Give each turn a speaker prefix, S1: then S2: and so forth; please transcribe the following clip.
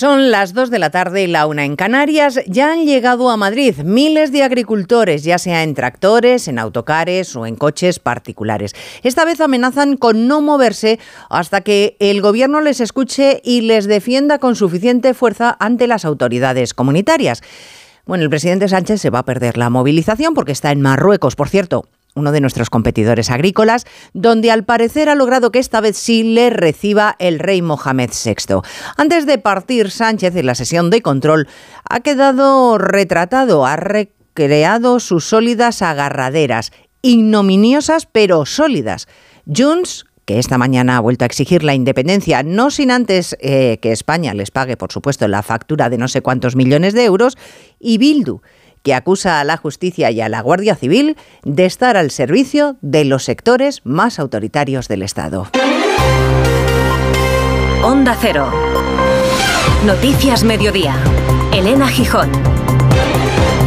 S1: Son las 2 de la tarde y la una en Canarias. Ya han llegado a Madrid miles de agricultores, ya sea en tractores, en autocares o en coches particulares. Esta vez amenazan con no moverse hasta que el gobierno les escuche y les defienda con suficiente fuerza ante las autoridades comunitarias. Bueno, el presidente Sánchez se va a perder la movilización porque está en Marruecos, por cierto uno de nuestros competidores agrícolas, donde al parecer ha logrado que esta vez sí le reciba el rey Mohamed VI. Antes de partir, Sánchez en la sesión de control ha quedado retratado, ha recreado sus sólidas agarraderas, ignominiosas pero sólidas. Junts que esta mañana ha vuelto a exigir la independencia, no sin antes eh, que España les pague, por supuesto, la factura de no sé cuántos millones de euros, y Bildu, que acusa a la justicia y a la Guardia Civil de estar al servicio de los sectores más autoritarios del Estado.
S2: Onda Cero. Noticias Mediodía. Elena Gijón.